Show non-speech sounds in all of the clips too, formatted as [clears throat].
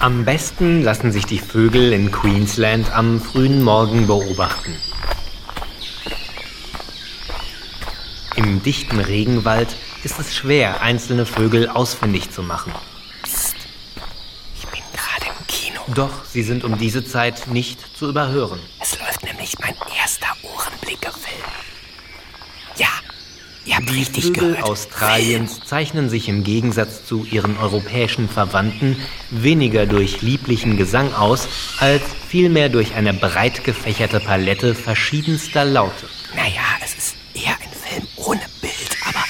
Am besten lassen sich die Vögel in Queensland am frühen Morgen beobachten. Im dichten Regenwald ist es schwer, einzelne Vögel ausfindig zu machen. Psst. Ich bin gerade im Kino. Doch sie sind um diese Zeit nicht zu überhören. Es läuft nämlich mein erster Ohrenblicke-Film. Ja, ihr habt Die richtig Vögel gehört. Australiens zeichnen sich im Gegensatz zu ihren europäischen Verwandten weniger durch lieblichen Gesang aus, als vielmehr durch eine breit gefächerte Palette verschiedenster Laute. Naja, es ist eher ein Film ohne Bild, aber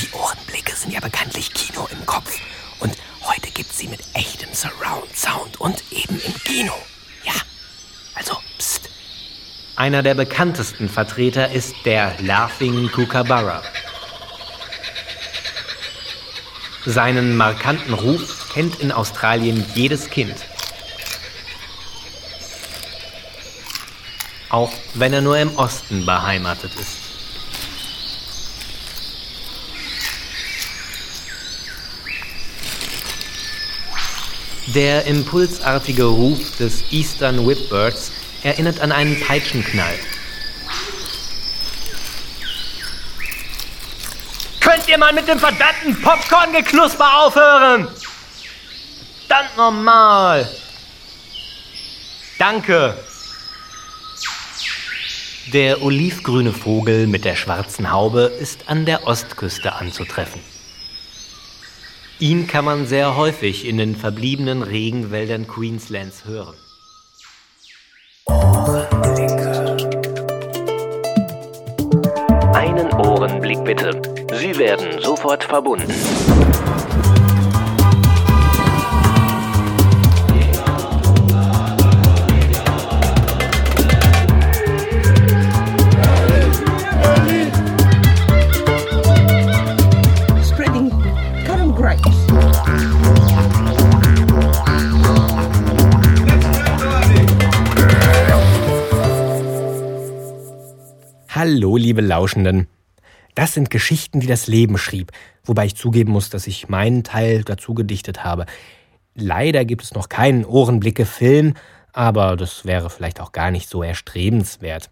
die Ohrenblicke sind ja bekanntlich Kino im Kopf. Und heute gibt's sie mit echtem Surround Sound und eben im Kino. Ja, also, pst. Einer der bekanntesten Vertreter ist der Laughing Kookaburra. Seinen markanten Ruf kennt in Australien jedes Kind. Auch wenn er nur im Osten beheimatet ist. Der impulsartige Ruf des Eastern Whipbirds erinnert an einen Peitschenknall. Könnt ihr mal mit dem verdammten Popcorn-Geknusper aufhören? Dann normal. Danke. Der olivgrüne Vogel mit der schwarzen Haube ist an der Ostküste anzutreffen. Ihn kann man sehr häufig in den verbliebenen Regenwäldern Queenslands hören. Ohrenblick bitte. Sie werden sofort verbunden. spreading currant grapes. Hallo, liebe Lauschenden. Das sind Geschichten, die das Leben schrieb, wobei ich zugeben muss, dass ich meinen Teil dazu gedichtet habe. Leider gibt es noch keinen Ohrenblicke-Film, aber das wäre vielleicht auch gar nicht so erstrebenswert.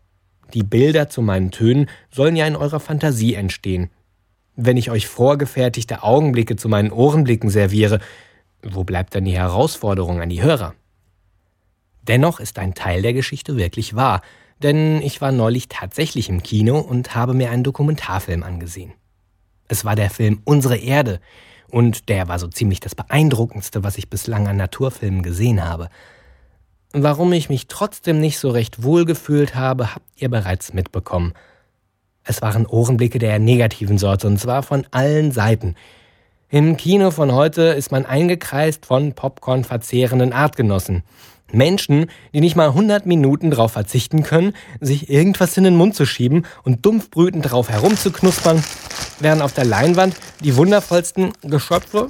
Die Bilder zu meinen Tönen sollen ja in eurer Fantasie entstehen. Wenn ich euch vorgefertigte Augenblicke zu meinen Ohrenblicken serviere, wo bleibt dann die Herausforderung an die Hörer? Dennoch ist ein Teil der Geschichte wirklich wahr, denn ich war neulich tatsächlich im Kino und habe mir einen Dokumentarfilm angesehen. Es war der Film Unsere Erde und der war so ziemlich das beeindruckendste, was ich bislang an Naturfilmen gesehen habe. Warum ich mich trotzdem nicht so recht wohl gefühlt habe, habt ihr bereits mitbekommen. Es waren Ohrenblicke der negativen Sorte und zwar von allen Seiten. Im Kino von heute ist man eingekreist von Popcorn verzehrenden Artgenossen. Menschen, die nicht mal 100 Minuten darauf verzichten können, sich irgendwas in den Mund zu schieben und dumpfbrütend darauf herumzuknuspern, während auf der Leinwand die wundervollsten Geschöpfe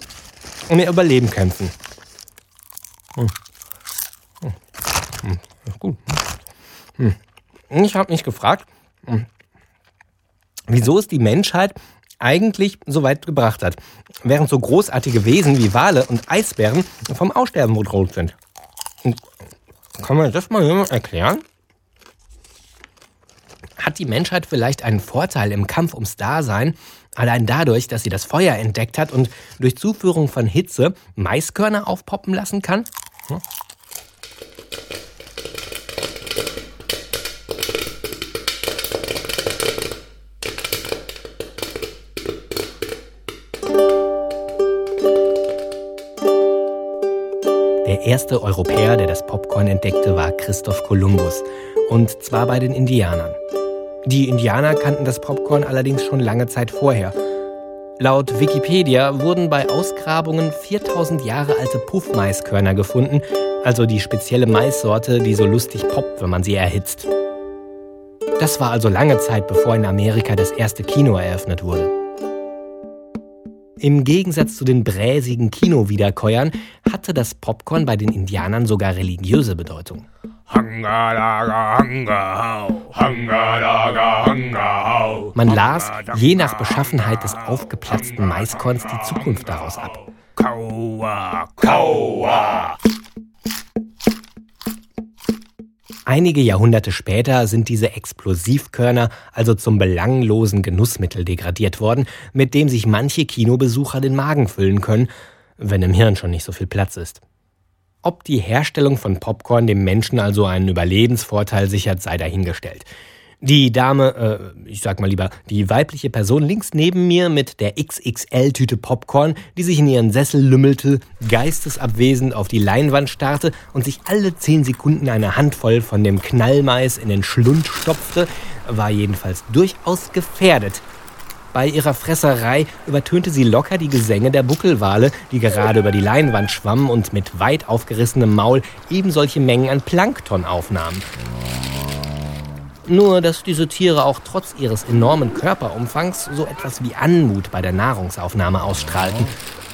um ihr Überleben kämpfen. Hm. Hm. Hm. Ich habe mich gefragt, wieso es die Menschheit eigentlich so weit gebracht hat, während so großartige Wesen wie Wale und Eisbären vom Aussterben bedroht sind. Und Kann mir das mal jemand erklären? Hat die Menschheit vielleicht einen Vorteil im Kampf ums Dasein, allein dadurch, dass sie das Feuer entdeckt hat und durch Zuführung von Hitze Maiskörner aufpoppen lassen kann? Hm? Der erste Europäer, der das Popcorn entdeckte, war Christoph Kolumbus. Und zwar bei den Indianern. Die Indianer kannten das Popcorn allerdings schon lange Zeit vorher. Laut Wikipedia wurden bei Ausgrabungen 4000 Jahre alte Puffmaiskörner gefunden, also die spezielle Maissorte, die so lustig poppt, wenn man sie erhitzt. Das war also lange Zeit, bevor in Amerika das erste Kino eröffnet wurde. Im Gegensatz zu den bräsigen Kinowiederkäuern hatte das Popcorn bei den Indianern sogar religiöse Bedeutung. Man las je nach Beschaffenheit des aufgeplatzten Maiskorns die Zukunft daraus ab. Einige Jahrhunderte später sind diese Explosivkörner also zum belanglosen Genussmittel degradiert worden, mit dem sich manche Kinobesucher den Magen füllen können, wenn im Hirn schon nicht so viel Platz ist. Ob die Herstellung von Popcorn dem Menschen also einen Überlebensvorteil sichert, sei dahingestellt. Die Dame, äh, ich sag mal lieber, die weibliche Person links neben mir mit der XXL-Tüte Popcorn, die sich in ihren Sessel lümmelte, geistesabwesend auf die Leinwand starrte und sich alle zehn Sekunden eine Handvoll von dem Knallmais in den Schlund stopfte, war jedenfalls durchaus gefährdet. Bei ihrer Fresserei übertönte sie locker die Gesänge der Buckelwale, die gerade über die Leinwand schwammen und mit weit aufgerissenem Maul eben solche Mengen an Plankton aufnahmen. Nur, dass diese Tiere auch trotz ihres enormen Körperumfangs so etwas wie Anmut bei der Nahrungsaufnahme ausstrahlten,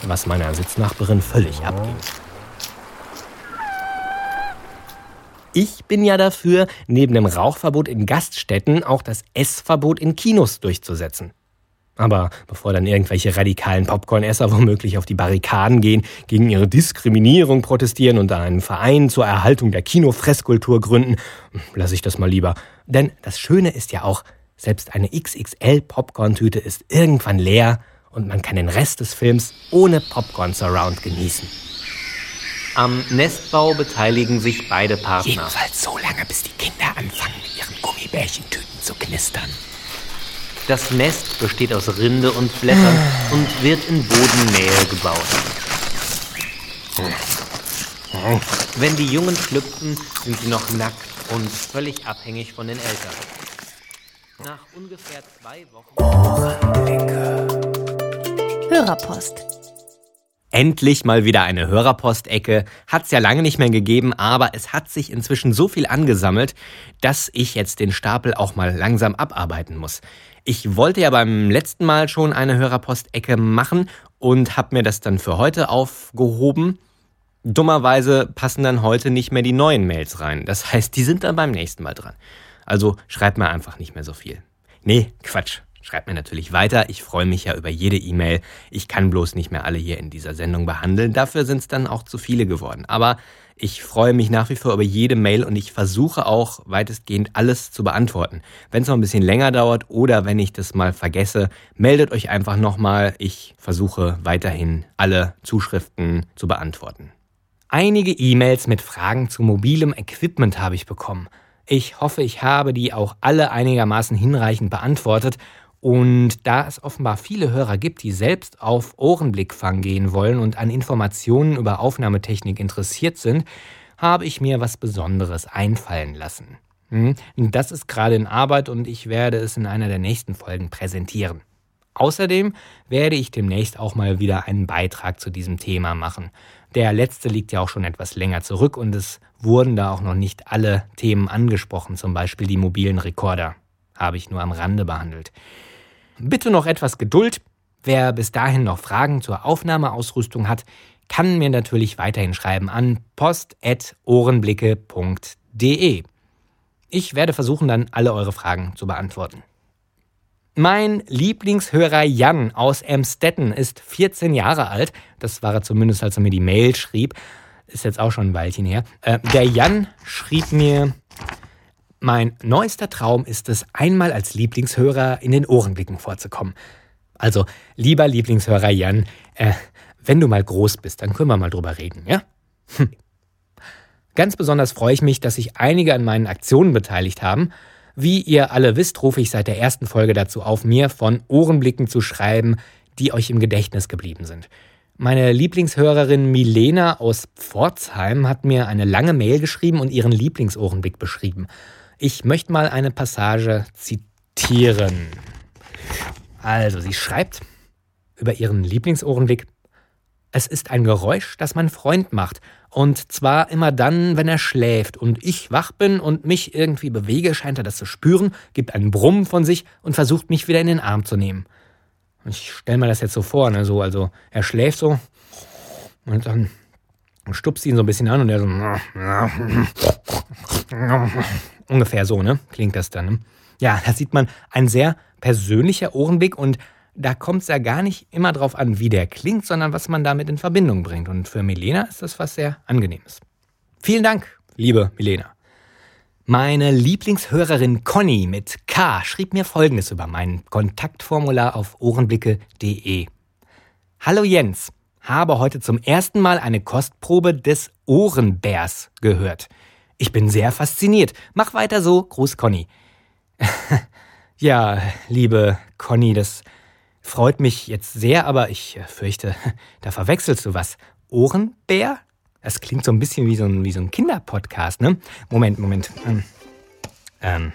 was meiner Sitznachbarin völlig abging. Ich bin ja dafür, neben dem Rauchverbot in Gaststätten auch das Essverbot in Kinos durchzusetzen. Aber bevor dann irgendwelche radikalen Popcornesser womöglich auf die Barrikaden gehen, gegen ihre Diskriminierung protestieren und einen Verein zur Erhaltung der Kinofresskultur gründen, lasse ich das mal lieber. Denn das Schöne ist ja auch, selbst eine XXL Popcorn-Tüte ist irgendwann leer und man kann den Rest des Films ohne Popcorn-Surround genießen. Am Nestbau beteiligen sich beide Partner. Jedenfalls so lange, bis die Kinder anfangen, mit ihren Gummibärchentüten zu knistern. Das Nest besteht aus Rinde und Blättern und wird in Bodennähe gebaut. Wenn die Jungen schlüpfen, sind sie noch nackt und völlig abhängig von den Eltern. Nach ungefähr zwei Wochen. Hörerpost. Endlich mal wieder eine Hörerpostecke. Hat's ja lange nicht mehr gegeben, aber es hat sich inzwischen so viel angesammelt, dass ich jetzt den Stapel auch mal langsam abarbeiten muss. Ich wollte ja beim letzten Mal schon eine Hörerpostecke machen und habe mir das dann für heute aufgehoben. Dummerweise passen dann heute nicht mehr die neuen Mails rein. Das heißt, die sind dann beim nächsten Mal dran. Also schreibt mir einfach nicht mehr so viel. Nee, Quatsch. Schreibt mir natürlich weiter. Ich freue mich ja über jede E-Mail. Ich kann bloß nicht mehr alle hier in dieser Sendung behandeln. Dafür sind es dann auch zu viele geworden. Aber ich freue mich nach wie vor über jede Mail und ich versuche auch weitestgehend alles zu beantworten. Wenn es noch ein bisschen länger dauert oder wenn ich das mal vergesse, meldet euch einfach nochmal. Ich versuche weiterhin alle Zuschriften zu beantworten. Einige E-Mails mit Fragen zu mobilem Equipment habe ich bekommen. Ich hoffe, ich habe die auch alle einigermaßen hinreichend beantwortet und da es offenbar viele Hörer gibt, die selbst auf Ohrenblickfang gehen wollen und an Informationen über Aufnahmetechnik interessiert sind, habe ich mir was Besonderes einfallen lassen. Hm? Das ist gerade in Arbeit und ich werde es in einer der nächsten Folgen präsentieren. Außerdem werde ich demnächst auch mal wieder einen Beitrag zu diesem Thema machen. Der letzte liegt ja auch schon etwas länger zurück und es wurden da auch noch nicht alle Themen angesprochen, zum Beispiel die mobilen Rekorder. Habe ich nur am Rande behandelt. Bitte noch etwas Geduld. Wer bis dahin noch Fragen zur Aufnahmeausrüstung hat, kann mir natürlich weiterhin schreiben an post.ohrenblicke.de. Ich werde versuchen, dann alle eure Fragen zu beantworten. Mein Lieblingshörer Jan aus Emstetten ist 14 Jahre alt. Das war er zumindest, als er mir die Mail schrieb. Ist jetzt auch schon ein Weilchen her. Äh, der Jan schrieb mir, mein neuester Traum ist es, einmal als Lieblingshörer in den Ohrenblicken vorzukommen. Also, lieber Lieblingshörer Jan, äh, wenn du mal groß bist, dann können wir mal drüber reden, ja? Hm. Ganz besonders freue ich mich, dass sich einige an meinen Aktionen beteiligt haben. Wie ihr alle wisst, rufe ich seit der ersten Folge dazu auf, mir von Ohrenblicken zu schreiben, die euch im Gedächtnis geblieben sind. Meine Lieblingshörerin Milena aus Pforzheim hat mir eine lange Mail geschrieben und ihren Lieblingsohrenblick beschrieben. Ich möchte mal eine Passage zitieren. Also, sie schreibt über ihren Lieblingsohrenblick. Es ist ein Geräusch, das mein Freund macht. Und zwar immer dann, wenn er schläft und ich wach bin und mich irgendwie bewege, scheint er das zu spüren, gibt einen Brummen von sich und versucht mich wieder in den Arm zu nehmen. Ich stelle mir das jetzt so vor, ne, so, also er schläft so und dann stupst ihn so ein bisschen an und er so Ungefähr so, ne? Klingt das dann. Ne? Ja, da sieht man ein sehr persönlicher Ohrenblick und da kommt es ja gar nicht immer drauf an, wie der klingt, sondern was man damit in Verbindung bringt. Und für Milena ist das was sehr Angenehmes. Vielen Dank, liebe Milena. Meine Lieblingshörerin Conny mit K schrieb mir folgendes über mein Kontaktformular auf ohrenblicke.de. Hallo Jens, habe heute zum ersten Mal eine Kostprobe des Ohrenbärs gehört. Ich bin sehr fasziniert. Mach weiter so. Gruß Conny. [laughs] ja, liebe Conny, das freut mich jetzt sehr, aber ich fürchte, [laughs] da verwechselst du was. Ohrenbär? Das klingt so ein bisschen wie so ein, wie so ein Kinderpodcast, ne? Moment, Moment. Ähm. ähm.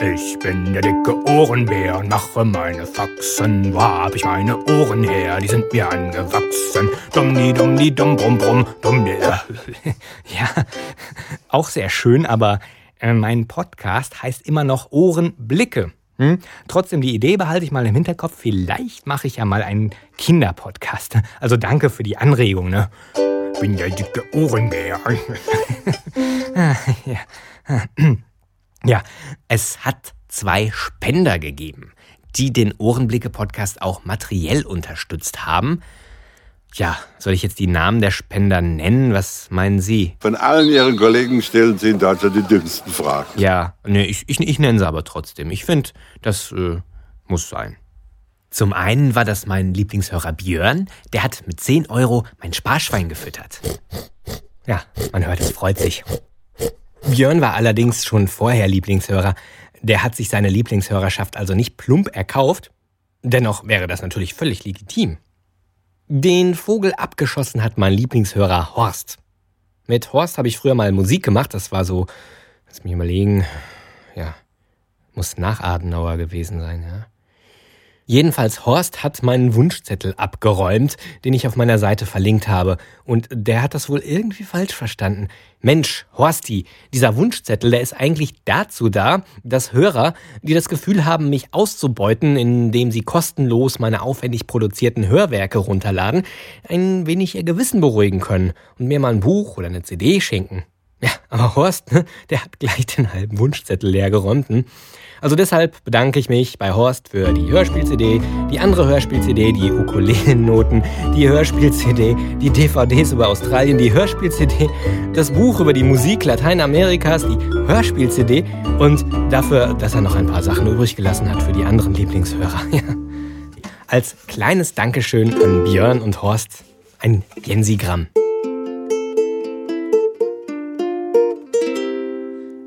Ich bin der dicke Ohrenbär und mache meine Faxen. Wo hab ich meine Ohren her? Die sind mir angewachsen. Dumm, die, dumm, die, dumm, brumm, brumm, dumm, der. [laughs] Ja, auch sehr schön, aber äh, mein Podcast heißt immer noch Ohrenblicke. Hm? Trotzdem, die Idee behalte ich mal im Hinterkopf. Vielleicht mache ich ja mal einen Kinderpodcast. [laughs] Also danke für die Anregung. Ne? Bin der dicke Ohrenbär. [laughs] ja. [clears throat] ja, es hat zwei Spender gegeben, die den Ohrenblicke-Podcast auch materiell unterstützt haben. Ja, soll ich jetzt die Namen der Spender nennen? Was meinen Sie? Von allen Ihren Kollegen stellen Sie in Deutschland die dümmsten Fragen. Ja, nee, ich, ich, ich nenne sie aber trotzdem. Ich finde, das äh, muss sein. Zum einen war das mein Lieblingshörer Björn, der hat mit 10 Euro mein Sparschwein gefüttert. Ja, man hört, es freut sich. Björn war allerdings schon vorher Lieblingshörer. Der hat sich seine Lieblingshörerschaft also nicht plump erkauft. Dennoch wäre das natürlich völlig legitim. Den Vogel abgeschossen hat mein Lieblingshörer Horst. Mit Horst habe ich früher mal Musik gemacht. Das war so, lass mich überlegen, ja, muss nach Adenauer gewesen sein, ja. Jedenfalls Horst hat meinen Wunschzettel abgeräumt, den ich auf meiner Seite verlinkt habe. Und der hat das wohl irgendwie falsch verstanden. Mensch, Horsti, dieser Wunschzettel, der ist eigentlich dazu da, dass Hörer, die das Gefühl haben, mich auszubeuten, indem sie kostenlos meine aufwendig produzierten Hörwerke runterladen, ein wenig ihr Gewissen beruhigen können und mir mal ein Buch oder eine CD schenken. Ja, aber Horst, ne, der hat gleich den halben Wunschzettel leergeräumt. Also deshalb bedanke ich mich bei Horst für die Hörspiel-CD, die andere Hörspiel-CD, die Ukulelen-Noten, die Hörspiel-CD, die DVDs über Australien, die Hörspiel-CD, das Buch über die Musik Lateinamerikas, die Hörspiel-CD und dafür, dass er noch ein paar Sachen übrig gelassen hat für die anderen Lieblingshörer. [laughs] Als kleines Dankeschön an Björn und Horst ein Jensigramm.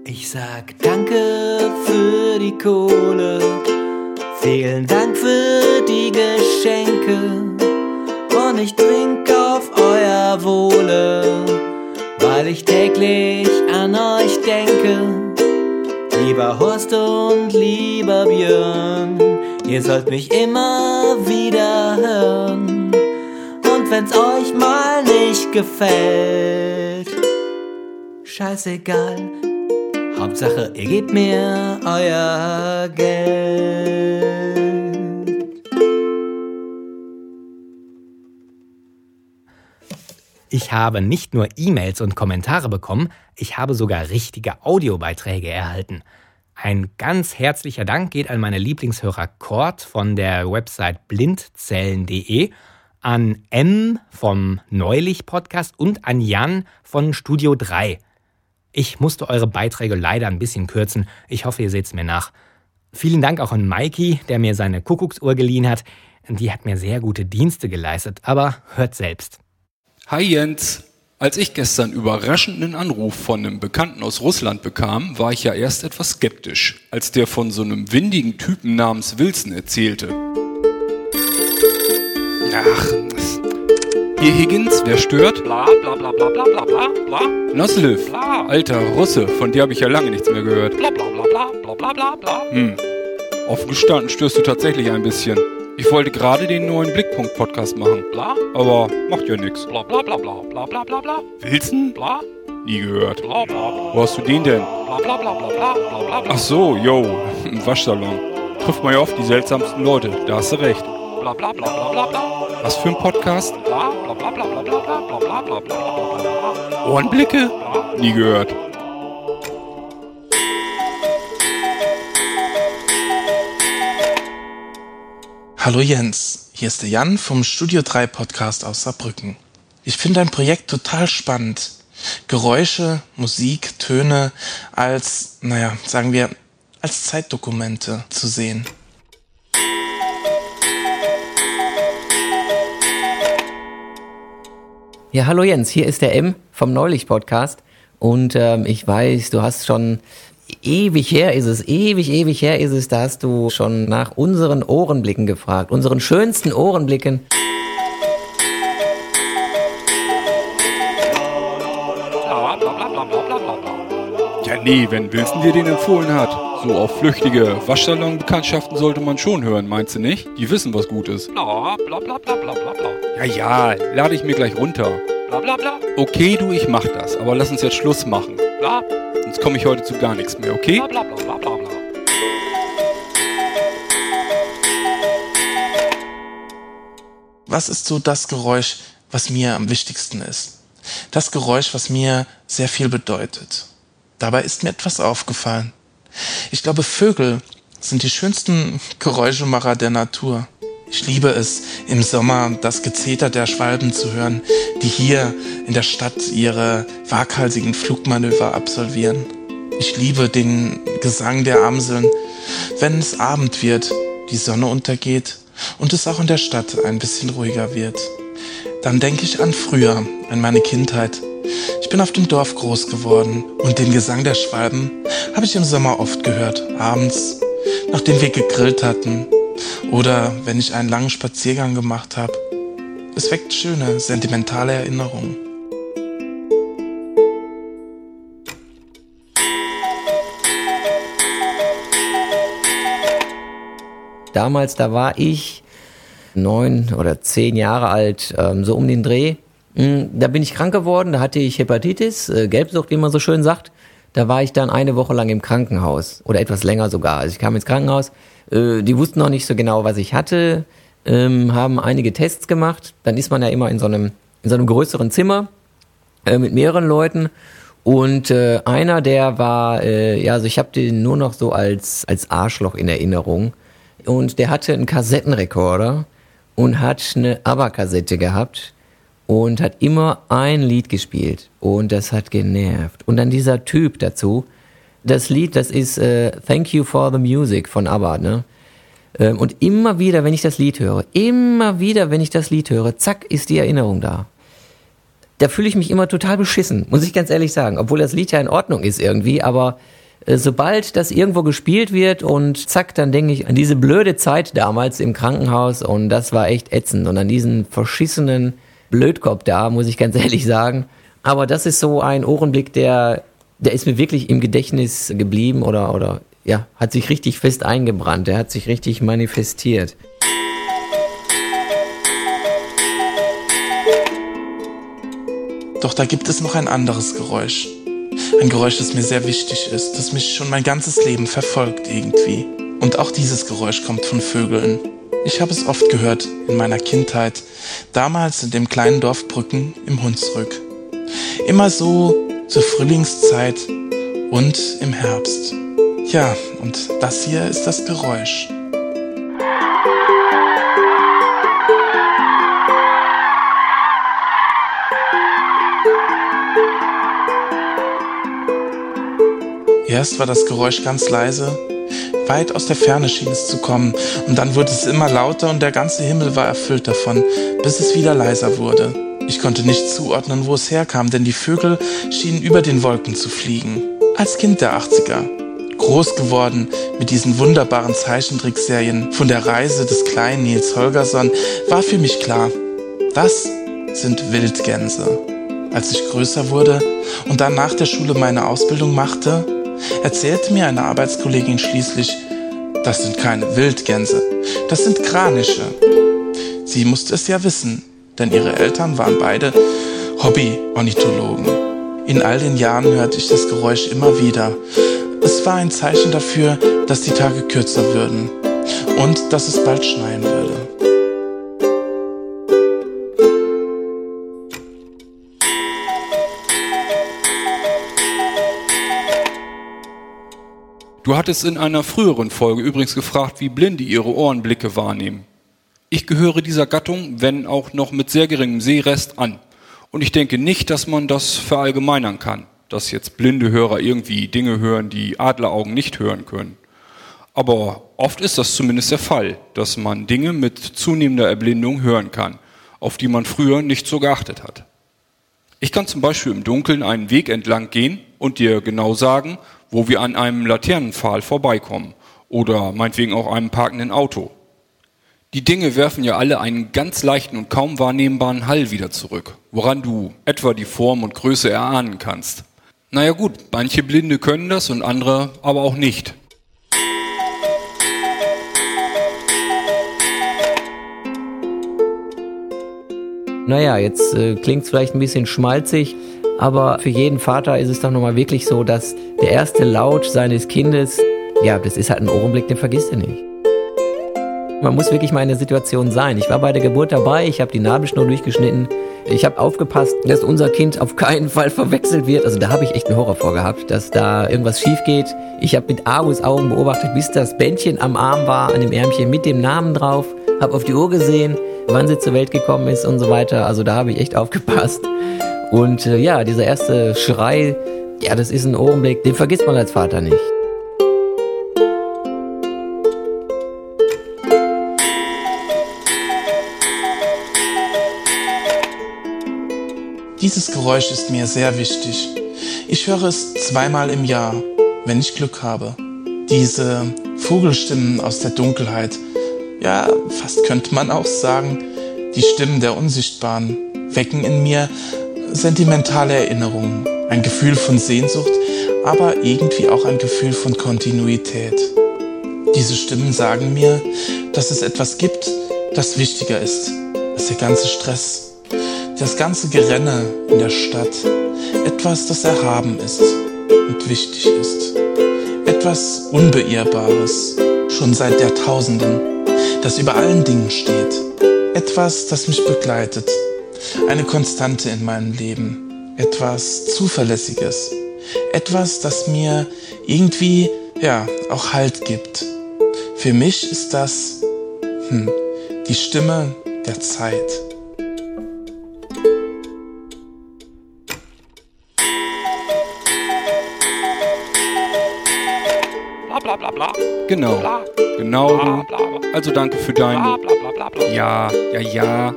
Ich sag Danke Kohle, vielen Dank für die Geschenke und ich trink auf euer Wohle, weil ich täglich an euch denke. Lieber Horst und lieber Björn, ihr sollt mich immer wieder hören. Und wenn's euch mal nicht gefällt, scheißegal, Hauptsache, ihr gebt mir euer Geld. Ich habe nicht nur E-Mails und Kommentare bekommen, ich habe sogar richtige Audiobeiträge erhalten. Ein ganz herzlicher Dank geht an meine Lieblingshörer Kort von der Website blindzellen.de, an M vom Neulich Podcast und an Jan von Studio 3. Ich musste eure Beiträge leider ein bisschen kürzen. Ich hoffe, ihr seht's mir nach. Vielen Dank auch an Mikey, der mir seine Kuckucksuhr geliehen hat. Die hat mir sehr gute Dienste geleistet, aber hört selbst. Hi Jens. Als ich gestern überraschenden Anruf von einem Bekannten aus Russland bekam, war ich ja erst etwas skeptisch, als der von so einem windigen Typen namens Wilson erzählte. Ach, hier Higgins, wer stört? Bla bla bla bla bla bla bla bla. Noslev, alter Russe, von dir habe ich ja lange nichts mehr gehört. Bla bla bla bla bla bla bla bla. Hm. Offen gestanden störst du tatsächlich ein bisschen. Ich wollte gerade den neuen Blickpunkt-Podcast machen. Bla. Aber macht ja nix. Bla bla bla bla bla bla bla bla. Wilson? Bla. Nie gehört. Bla bla. Wo hast du den denn? Bla bla bla bla bla bla bla. Ach so, yo, im Waschsalon. Trifft man ja oft die seltsamsten Leute, da hast du recht. Bla bla bla bla bla bla. Was für ein Podcast? Bla bla bla bla bla bla bla bla bla bla. Ohrenblicke? Nie gehört. Hallo Jens, hier ist der Jan vom Studio 3 Podcast aus Saarbrücken. Ich finde dein Projekt total spannend. Geräusche, Musik, Töne als, naja, sagen wir, als Zeitdokumente zu sehen. Ja, hallo Jens, hier ist der M vom Neulich-Podcast. Und ähm, ich weiß, du hast schon ewig her ist es, ewig, ewig her ist es, da hast du schon nach unseren Ohrenblicken gefragt, unseren schönsten Ohrenblicken. Ja, nee, wenn Wilson dir den empfohlen hat. So auf flüchtige Waschsalon-Bekanntschaften sollte man schon hören, meinst du nicht? Die wissen, was gut ist. Bla bla bla bla bla bla bla. Ja, ja, lade ich mir gleich runter. Bla bla bla. Okay, du, ich mach das, aber lass uns jetzt Schluss machen. Bla Sonst komme ich heute zu gar nichts mehr, okay? bla bla bla bla bla bla. Was ist so das Geräusch, was mir am wichtigsten ist? Das Geräusch, was mir sehr viel bedeutet. Dabei ist mir etwas aufgefallen. Ich glaube, Vögel sind die schönsten Geräuschemacher der Natur. Ich liebe es, im Sommer das Gezeter der Schwalben zu hören, die hier in der Stadt ihre waghalsigen Flugmanöver absolvieren. Ich liebe den Gesang der Amseln, wenn es Abend wird, die Sonne untergeht und es auch in der Stadt ein bisschen ruhiger wird. Dann denke ich an früher, an meine Kindheit. Ich bin auf dem Dorf groß geworden und den Gesang der Schwalben habe ich im Sommer oft gehört, abends, nachdem wir gegrillt hatten oder wenn ich einen langen Spaziergang gemacht habe. Es weckt schöne, sentimentale Erinnerungen. Damals, da war ich neun oder zehn Jahre alt, ähm, so um den Dreh. Mm, Da bin ich krank geworden, da hatte ich Hepatitis, äh, Gelbsucht, wie man so schön sagt. Da war ich dann eine Woche lang im Krankenhaus oder etwas länger sogar. Also ich kam ins Krankenhaus, äh, die wussten noch nicht so genau, was ich hatte, ähm, haben einige Tests gemacht. Dann ist man ja immer in so einem, in so einem größeren Zimmer äh, mit mehreren Leuten. Und äh, einer, der war, äh, ja, also ich habe den nur noch so als, als Arschloch in Erinnerung. Und der hatte einen Kassettenrekorder und hat eine ABBA-Kassette gehabt und hat immer ein Lied gespielt. Und das hat genervt. Und dann dieser Typ dazu. Das Lied, das ist äh, Thank You for the Music von ABBA, ne? Ähm, und immer wieder, wenn ich das Lied höre, immer wieder, wenn ich das Lied höre, zack, ist die Erinnerung da da fühle ich mich immer total beschissen, muss ich ganz ehrlich sagen. Obwohl das Lied ja in Ordnung ist irgendwie, aber äh, sobald das irgendwo gespielt wird und zack, dann denke ich an diese blöde Zeit damals im Krankenhaus und das war echt ätzend und an diesen verschissenen Blödkopf da, muss ich ganz [laughs] ehrlich sagen. Aber das ist so ein Ohrenblick, der, der ist mir wirklich im Gedächtnis geblieben oder, oder ja, hat sich richtig fest eingebrannt, der hat sich richtig manifestiert. Doch da gibt es noch ein anderes Geräusch. Ein Geräusch, das mir sehr wichtig ist, das mich schon mein ganzes Leben verfolgt irgendwie. Und auch dieses Geräusch kommt von Vögeln. Ich habe es oft gehört in meiner Kindheit, damals in dem kleinen Dorf Brücken im Hunsrück. Immer so zur Frühlingszeit und im Herbst. Ja, und das hier ist das Geräusch. Erst war das Geräusch ganz leise, weit aus der Ferne schien es zu kommen, und dann wurde es immer lauter und der ganze Himmel war erfüllt davon, bis es wieder leiser wurde. Ich konnte nicht zuordnen, wo es herkam, denn die Vögel schienen über den Wolken zu fliegen. Als Kind der 80er, groß geworden mit diesen wunderbaren Zeichentrickserien von der Reise des kleinen Nils Holgersson, war für mich klar, das sind Wildgänse. Als ich größer wurde und dann nach der Schule meine Ausbildung machte, erzählte mir eine Arbeitskollegin schließlich, das sind keine Wildgänse, das sind Kraniche. Sie musste es ja wissen, denn ihre Eltern waren beide Hobby-Ornithologen. In all den Jahren hörte ich das Geräusch immer wieder. Es war ein Zeichen dafür, dass die Tage kürzer würden und dass es bald schneien würde. Du hattest in einer früheren Folge übrigens gefragt, wie Blinde ihre Ohrenblicke wahrnehmen. Ich gehöre dieser Gattung, wenn auch noch mit sehr geringem Sehrest, an. Und ich denke nicht, dass man das verallgemeinern kann, dass jetzt blinde Hörer irgendwie Dinge hören, die Adleraugen nicht hören können. Aber oft ist das zumindest der Fall, dass man Dinge mit zunehmender Erblindung hören kann, auf die man früher nicht so geachtet hat. Ich kann zum Beispiel im Dunkeln einen Weg entlang gehen und dir genau sagen, wo wir an einem Laternenpfahl vorbeikommen oder meinetwegen auch einem parkenden Auto. Die Dinge werfen ja alle einen ganz leichten und kaum wahrnehmbaren Hall wieder zurück, woran du etwa die Form und Größe erahnen kannst. Naja gut, manche Blinde können das und andere aber auch nicht. Naja, jetzt äh, klingt es vielleicht ein bisschen schmalzig, aber für jeden Vater ist es doch nochmal wirklich so, dass der erste Laut seines Kindes, ja, das ist halt ein Ohrenblick, den vergisst er nicht. Man muss wirklich mal in der Situation sein. Ich war bei der Geburt dabei, ich habe die Nabelschnur durchgeschnitten, ich habe aufgepasst, dass unser Kind auf keinen Fall verwechselt wird. Also da habe ich echt einen Horror vorgehabt, dass da irgendwas schief geht. Ich habe mit Argusaugen beobachtet, bis das Bändchen am Arm war, an dem Ärmchen mit dem Namen drauf, habe auf die Uhr gesehen, wann sie zur Welt gekommen ist und so weiter. Also da habe ich echt aufgepasst. Und äh, ja, dieser erste Schrei, ja, das ist ein Augenblick, den vergisst man als Vater nicht. Dieses Geräusch ist mir sehr wichtig. Ich höre es zweimal im Jahr, wenn ich Glück habe. Diese Vogelstimmen aus der Dunkelheit, ja, fast könnte man auch sagen, die Stimmen der Unsichtbaren wecken in mir sentimentale Erinnerungen, ein Gefühl von Sehnsucht, aber irgendwie auch ein Gefühl von Kontinuität. Diese Stimmen sagen mir, dass es etwas gibt, das wichtiger ist als der ganze Stress, das ganze Gerenne in der Stadt. Etwas, das erhaben ist und wichtig ist. Etwas Unbeirrbares, schon seit Jahrtausenden das über allen Dingen steht. Etwas, das mich begleitet. Eine Konstante in meinem Leben. Etwas Zuverlässiges. Etwas, das mir irgendwie, ja, auch Halt gibt. Für mich ist das hm, die Stimme der Zeit. Bla bla bla bla. Genau. Bla. Genau du. Also danke für dein. Ja, ja, ja.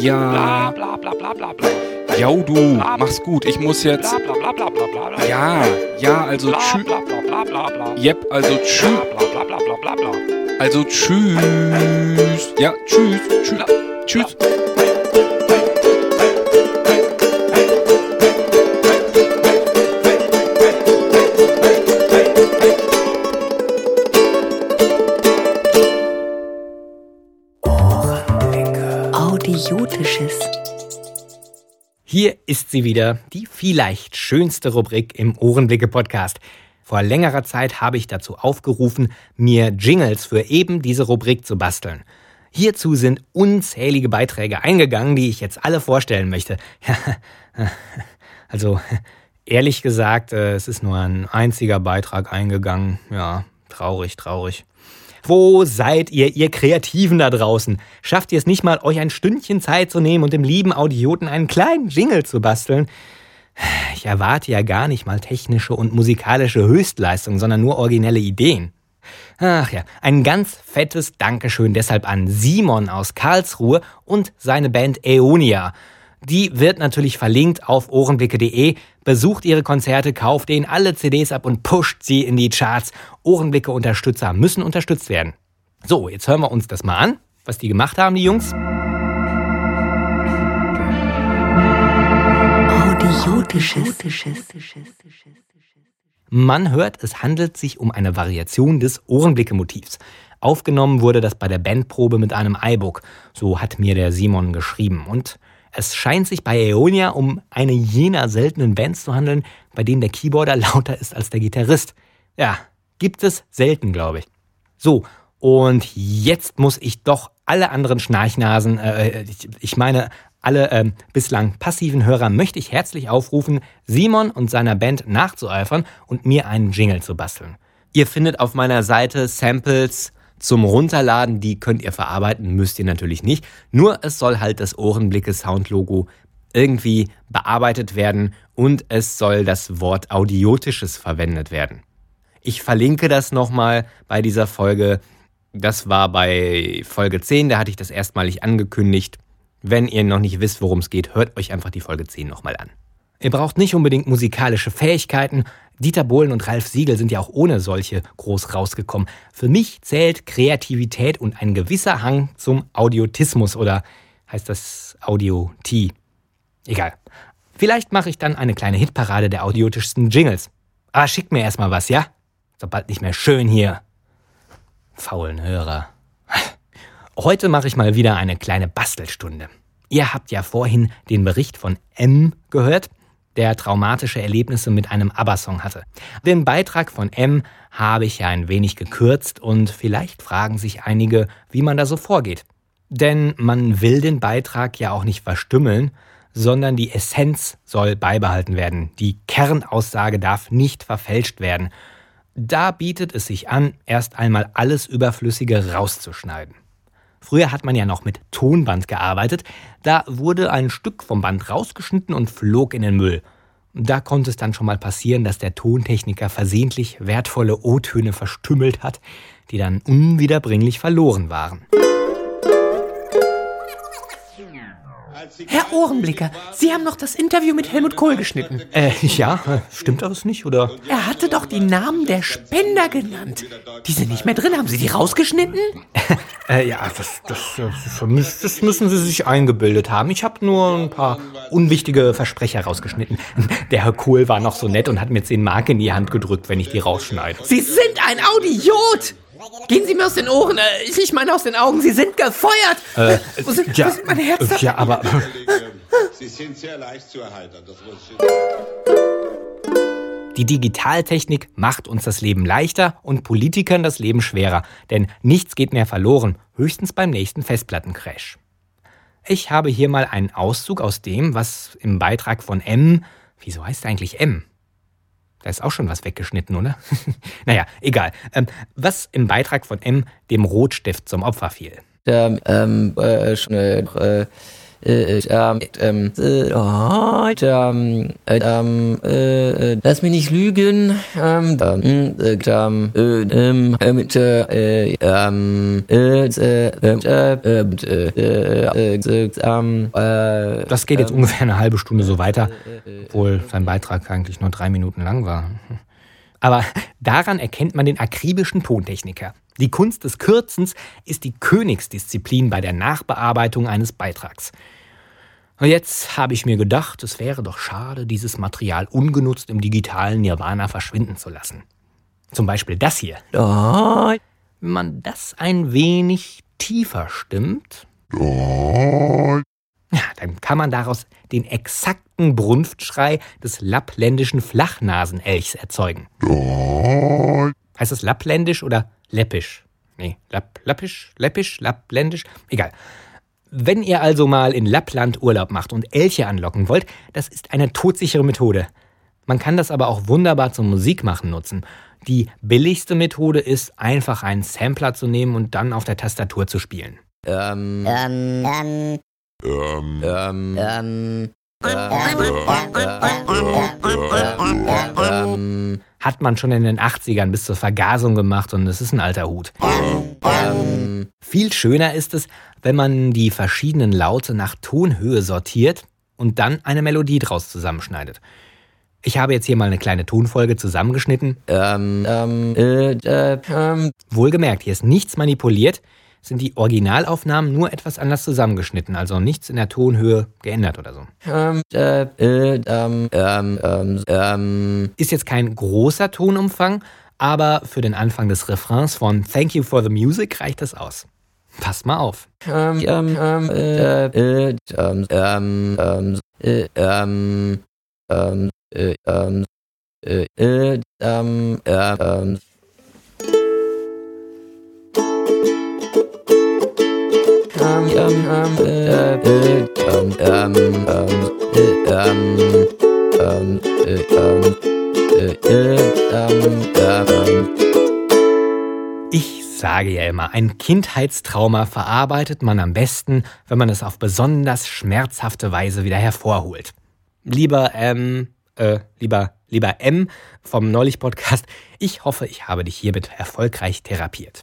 Ja. Ja, du. Mach's gut. Ich muss jetzt. Ja, ja, also tschüss. Jep, also tschüss. Also tschüss. Ja, tschüss. Tschüss. Tschüss. Hier ist sie wieder, die vielleicht schönste Rubrik im Ohrenblicke-Podcast. Vor längerer Zeit habe ich dazu aufgerufen, mir Jingles für eben diese Rubrik zu basteln. Hierzu sind unzählige Beiträge eingegangen, die ich jetzt alle vorstellen möchte. [laughs] also, ehrlich gesagt, äh, es ist nur ein einziger Beitrag eingegangen. Ja, traurig, traurig. Wo seid ihr, ihr Kreativen da draußen? Schafft ihr es nicht mal, euch ein Stündchen Zeit zu nehmen und dem lieben Audioten einen kleinen Jingle zu basteln? Ich erwarte ja gar nicht mal technische und musikalische Höchstleistungen, sondern nur originelle Ideen. Ach ja, ein ganz fettes Dankeschön deshalb an Simon aus Karlsruhe und seine Band Aeonia. Die wird natürlich verlinkt auf ohrenblicke.de. Besucht ihre Konzerte, kauft denen alle CDs ab und pusht sie in die Charts. Ohrenblicke-Unterstützer müssen unterstützt werden. So, jetzt hören wir uns das mal an, was die gemacht haben, die Jungs. Man hört, es handelt sich um eine Variation des Ohrenblicke-Motivs. Aufgenommen wurde das bei der Bandprobe mit einem iBook. So hat mir der Simon geschrieben. Und es scheint sich bei Aeonia um eine jener seltenen Bands zu handeln, bei denen der Keyboarder [laughs] lauter ist als der Gitarrist. Ja, gibt es selten, glaube ich. So, und jetzt muss ich doch alle anderen Schnarchnasen, äh, ich, ich meine alle äh, bislang passiven Hörer, möchte ich herzlich aufrufen, Simon und seiner Band nachzueifern und mir einen Jingle zu basteln. Ihr findet auf meiner Seite Samples zum Runterladen, die könnt ihr verarbeiten, müsst ihr natürlich nicht. Nur es soll halt das Ohrenblicke Soundlogo irgendwie bearbeitet werden und es soll das Wort Audiotisches verwendet werden. Ich verlinke das nochmal bei dieser Folge. Das war bei Folge 10, da hatte ich das erstmalig angekündigt. Wenn ihr noch nicht wisst, worum es geht, hört euch einfach die Folge 10 nochmal an. Ihr braucht nicht unbedingt musikalische Fähigkeiten. Dieter Bohlen und Ralf Siegel sind ja auch ohne solche groß rausgekommen. Für mich zählt Kreativität und ein gewisser Hang zum Audiotismus oder heißt das Audiotie? Egal. Vielleicht mache ich dann eine kleine Hitparade der audiotischsten Jingles. Aber ah, schickt mir erstmal was, ja? Sobald nicht mehr schön hier. Faulen Hörer. [laughs] Heute mache ich mal wieder eine kleine Bastelstunde. Ihr habt ja vorhin den Bericht von M gehört, der traumatische Erlebnisse mit einem ABBA-Song hatte. Den Beitrag von M habe ich ja ein wenig gekürzt und vielleicht fragen sich einige, wie man da so vorgeht. Denn man will den Beitrag ja auch nicht verstümmeln, sondern die Essenz soll beibehalten werden. Die Kernaussage darf nicht verfälscht werden. Da bietet es sich an, erst einmal alles Überflüssige rauszuschneiden. Früher hat man ja noch mit Tonband gearbeitet. Da wurde ein Stück vom Band rausgeschnitten und flog in den Müll. Da konnte es dann schon mal passieren, dass der Tontechniker versehentlich wertvolle O-Töne verstümmelt hat, die dann unwiederbringlich verloren waren. Herr Ohrenblicker, Sie haben noch das Interview mit Helmut Kohl geschnitten. Äh, ja, stimmt das nicht, oder? Er hatte doch die Namen der Spender genannt. Die sind nicht mehr drin. Haben Sie die rausgeschnitten? [laughs] äh, ja, das, das, das, das müssen Sie sich eingebildet haben. Ich habe nur ein paar unwichtige Versprecher rausgeschnitten. [laughs] Der Herr Kohl war noch so nett und hat mir 10 Mark in die Hand gedrückt, wenn ich die rausschneide. Sie sind ein Audiot! Gehen Sie mir aus den Ohren, äh, ich meine aus den Augen, Sie sind gefeuert! Äh, wo, sind, ja, wo sind meine Herzen? Ja, aber... Sie sind sehr leicht zu erheitern, das muss ich... Die Digitaltechnik macht uns das Leben leichter und Politikern das Leben schwerer, denn nichts geht mehr verloren, höchstens beim nächsten Festplattencrash. Ich habe hier mal einen Auszug aus dem, was im Beitrag von M, wieso heißt eigentlich M? Da ist auch schon was weggeschnitten, oder? [laughs] naja, egal. Ähm, was im Beitrag von M dem Rotstift zum Opfer fiel. Ähm, ähm, äh, äh, äh, ähm, ähm, äh, oh, ähm, äh, ähm, äh, lass mich nicht lügen, ähm, ähm, äh, ähm, äh, ähm, äh, äh, ähm, äh, äh, äh, äh, äh, ähm, äh, Das geht jetzt ungefähr eine halbe Stunde so weiter, obwohl sein Beitrag eigentlich nur drei Minuten lang war. Aber [laughs] daran erkennt man den akribischen Tontechniker. Die Kunst des Kürzens ist die Königsdisziplin bei der Nachbearbeitung eines Beitrags. Und jetzt habe ich mir gedacht, es wäre doch schade, dieses Material ungenutzt im digitalen Nirvana verschwinden zu lassen. Zum Beispiel das hier. Wenn man das ein wenig tiefer stimmt, ja, dann kann man daraus den exakten Brunftschrei des lappländischen Flachnasenelchs erzeugen. Heißt das lappländisch oder läppisch? Nee, lapp, lappisch, läppisch, lappländisch, egal. Wenn ihr also mal in Lappland Urlaub macht und Elche anlocken wollt, das ist eine todsichere Methode. Man kann das aber auch wunderbar zum Musikmachen nutzen. Die billigste Methode ist, einfach einen Sampler zu nehmen und dann auf der Tastatur zu spielen. Ähm. Ähm. Ähm. Ähm. Ähm. ähm hat man schon in den 80ern bis zur Vergasung gemacht und es ist ein alter Hut. Ähm, viel schöner ist es, wenn man die verschiedenen Laute nach Tonhöhe sortiert und dann eine Melodie draus zusammenschneidet. Ich habe jetzt hier mal eine kleine Tonfolge zusammengeschnitten. Ähm, ähm, äh, äh, ähm. Wohlgemerkt, hier ist nichts manipuliert sind die Originalaufnahmen nur etwas anders zusammengeschnitten, also nichts in der Tonhöhe geändert oder so. Ähm, äh, äh, ähm, ähm, ähm. Ist jetzt kein großer Tonumfang, aber für den Anfang des Refrains von Thank You for the Music reicht das aus. Passt mal auf. Ähm, ähm, äh, äh, ähm, ähm, äh, ähm, ähm, äh, ähm, äh, äh, ähm, äh, ähm, Ich sage ja immer, ein Kindheitstrauma verarbeitet man am besten, wenn man es auf besonders schmerzhafte Weise wieder hervorholt. Lieber ähm, äh, lieber, lieber M vom Neulich-Podcast, ich hoffe, ich habe dich hiermit erfolgreich therapiert.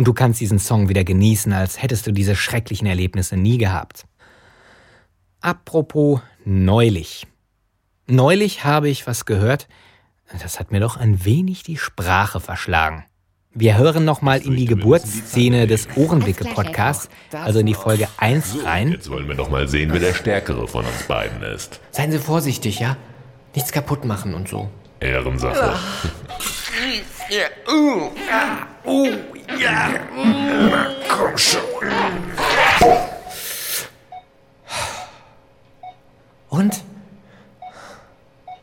Und du kannst diesen Song wieder genießen, als hättest du diese schrecklichen Erlebnisse nie gehabt. Apropos neulich. Neulich habe ich was gehört, das hat mir doch ein wenig die Sprache verschlagen. Wir hören nochmal in die Geburtsszene des Ohrenblicke-Podcasts, also in die Folge 1 rein. Jetzt wollen wir noch mal sehen, wer der Stärkere von uns beiden ist. Seien Sie vorsichtig, ja? Nichts kaputt machen und so. Ehrensache. Ja. Ja. Uh, ja. Komm schon. Und?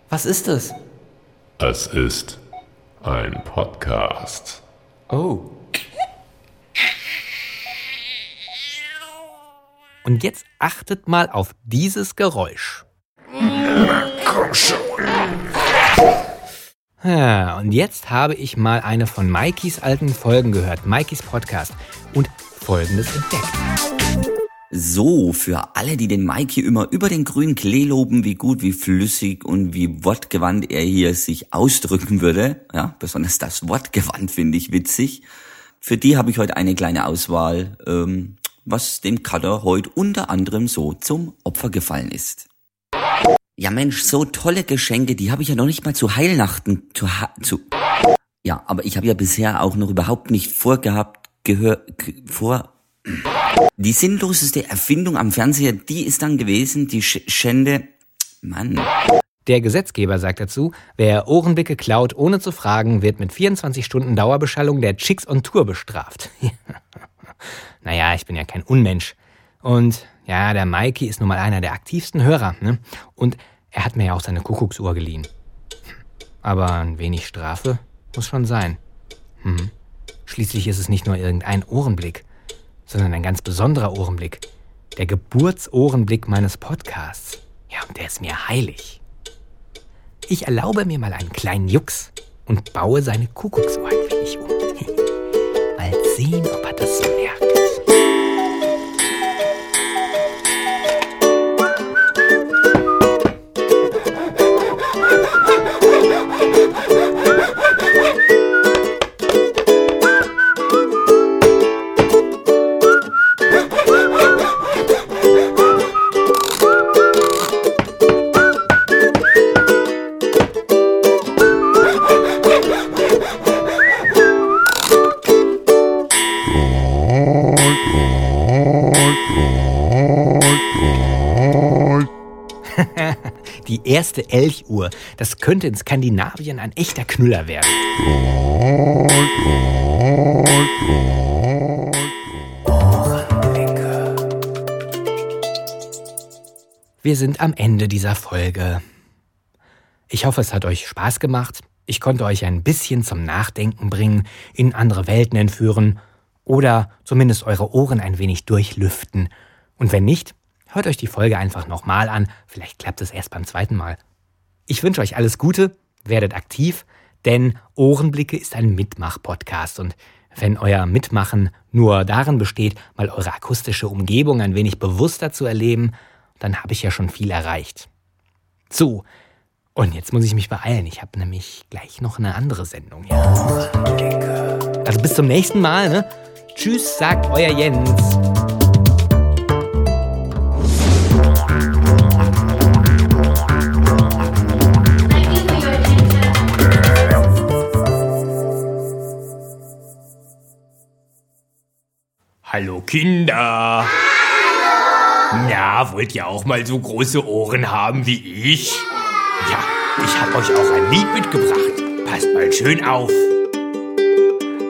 Was ist es? Es ist ein Podcast. Oh. Und jetzt achtet mal auf dieses Geräusch. Komm schon. Ja, und jetzt habe ich mal eine von Maikis alten Folgen gehört, Maikis Podcast, und Folgendes entdeckt. So, für alle, die den Mikey immer über den grünen Klee loben, wie gut, wie flüssig und wie wortgewandt er hier sich ausdrücken würde, ja, besonders das Wortgewandt finde ich witzig. Für die habe ich heute eine kleine Auswahl, ähm, was dem Cutter heute unter anderem so zum Opfer gefallen ist. Ja Mensch, so tolle Geschenke, die habe ich ja noch nicht mal zu Heilnachten zu, ha zu Ja, aber ich habe ja bisher auch noch überhaupt nicht vorgehabt, gehör vor die sinnloseste Erfindung am Fernseher, die ist dann gewesen, die Sch Schände. Mann. Der Gesetzgeber sagt dazu, wer Ohrenblicke klaut, ohne zu fragen, wird mit 24 Stunden Dauerbeschallung der Chicks on Tour bestraft. [laughs] naja, ich bin ja kein Unmensch. Und ja, der Mikey ist nun mal einer der aktivsten Hörer. Ne? Und er hat mir ja auch seine Kuckucksuhr geliehen. Aber ein wenig Strafe muss schon sein. Hm. Schließlich ist es nicht nur irgendein Ohrenblick, sondern ein ganz besonderer Ohrenblick. Der Geburtsohrenblick meines Podcasts. Ja, und der ist mir heilig. Ich erlaube mir mal einen kleinen Jux und baue seine Kuckucksuhr ein wenig um. [laughs] mal sehen, ob er das merkt. Erste Elchuhr. Das könnte in Skandinavien ein echter Knüller werden. Wir sind am Ende dieser Folge. Ich hoffe, es hat euch Spaß gemacht. Ich konnte euch ein bisschen zum Nachdenken bringen, in andere Welten entführen oder zumindest eure Ohren ein wenig durchlüften. Und wenn nicht, hört euch die Folge einfach nochmal an. Vielleicht klappt es erst beim zweiten Mal. Ich wünsche euch alles Gute, werdet aktiv, denn Ohrenblicke ist ein Mitmach-Podcast und wenn euer Mitmachen nur darin besteht, mal eure akustische Umgebung ein wenig bewusster zu erleben, dann habe ich ja schon viel erreicht. So, und jetzt muss ich mich beeilen. Ich habe nämlich gleich noch eine andere Sendung. Ja. Also bis zum nächsten Mal. Ne? Tschüss, sagt euer Jens. Hallo Kinder. Hallo. Na, wollt ihr auch mal so große Ohren haben wie ich? Ja, ich hab euch auch ein Lied mitgebracht. Passt mal schön auf.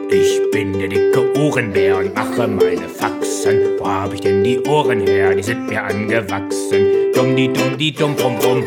Ich bin der dicke Ohrenbär und mache meine Faxen. Wo hab ich denn die Ohren her? Die sind mir angewachsen. Dumm, die dumm, die dumm, brumm, brumm.